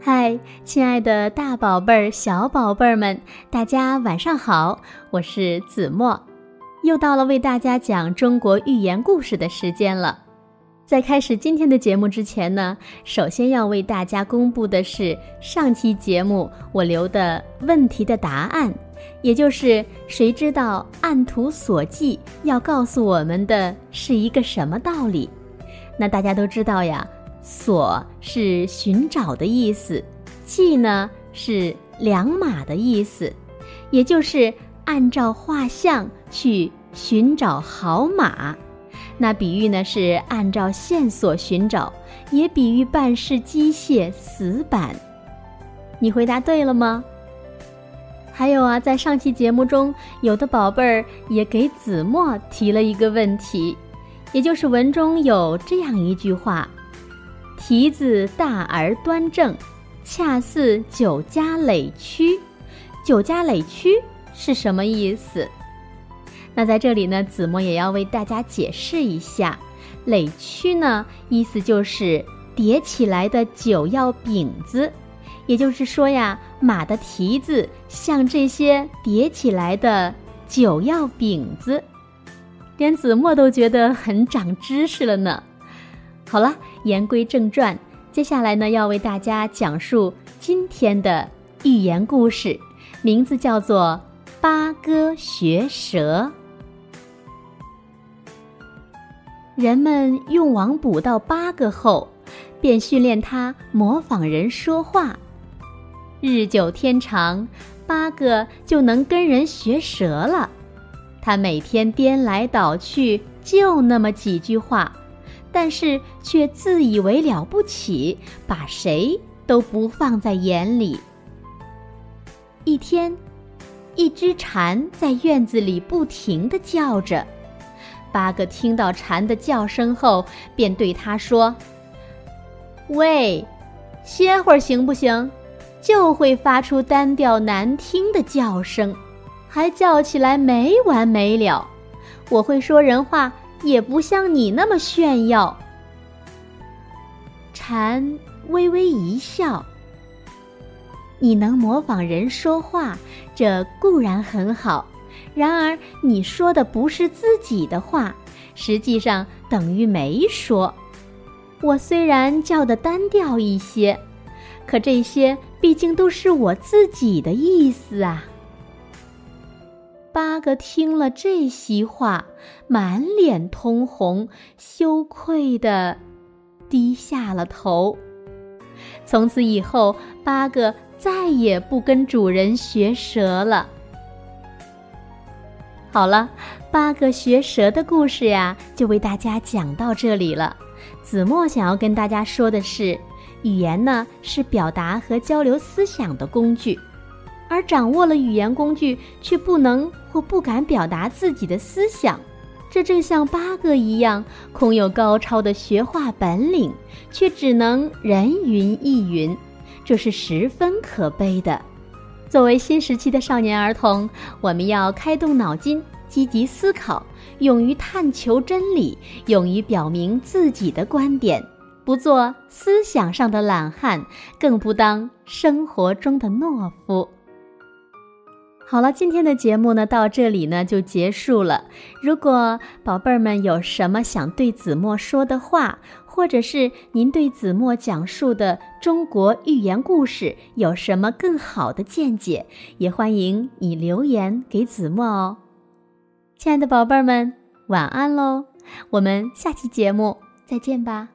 嗨，亲爱的大宝贝儿、小宝贝儿们，大家晚上好！我是子墨，又到了为大家讲中国寓言故事的时间了。在开始今天的节目之前呢，首先要为大家公布的是上期节目我留的问题的答案，也就是谁知道按图索骥要告诉我们的是一个什么道理？那大家都知道呀。索是寻找的意思，骥呢是良马的意思，也就是按照画像去寻找好马。那比喻呢是按照线索寻找，也比喻办事机械死板。你回答对了吗？还有啊，在上期节目中，有的宝贝儿也给子墨提了一个问题，也就是文中有这样一句话。蹄子大而端正，恰似酒家垒曲。酒家垒曲是什么意思？那在这里呢，子墨也要为大家解释一下。垒曲呢，意思就是叠起来的酒药饼子。也就是说呀，马的蹄子像这些叠起来的酒药饼子，连子墨都觉得很长知识了呢。好了，言归正传，接下来呢要为大家讲述今天的寓言故事，名字叫做《八哥学舌》。人们用网捕到八哥后，便训练它模仿人说话。日久天长，八哥就能跟人学舌了。他每天颠来倒去，就那么几句话。但是却自以为了不起，把谁都不放在眼里。一天，一只蝉在院子里不停地叫着。八哥听到蝉的叫声后，便对他说：“喂，歇会儿行不行？就会发出单调难听的叫声，还叫起来没完没了。我会说人话。”也不像你那么炫耀。蝉微微一笑。你能模仿人说话，这固然很好。然而你说的不是自己的话，实际上等于没说。我虽然叫的单调一些，可这些毕竟都是我自己的意思啊。八哥听了这席话，满脸通红，羞愧的低下了头。从此以后，八哥再也不跟主人学舌了。好了，八哥学舌的故事呀，就为大家讲到这里了。子墨想要跟大家说的是，语言呢是表达和交流思想的工具。而掌握了语言工具，却不能或不敢表达自己的思想，这正像八哥一样，空有高超的学话本领，却只能人云亦云，这是十分可悲的。作为新时期的少年儿童，我们要开动脑筋，积极思考，勇于探求真理，勇于表明自己的观点，不做思想上的懒汉，更不当生活中的懦夫。好了，今天的节目呢，到这里呢就结束了。如果宝贝儿们有什么想对子墨说的话，或者是您对子墨讲述的中国寓言故事有什么更好的见解，也欢迎你留言给子墨哦。亲爱的宝贝儿们，晚安喽！我们下期节目再见吧。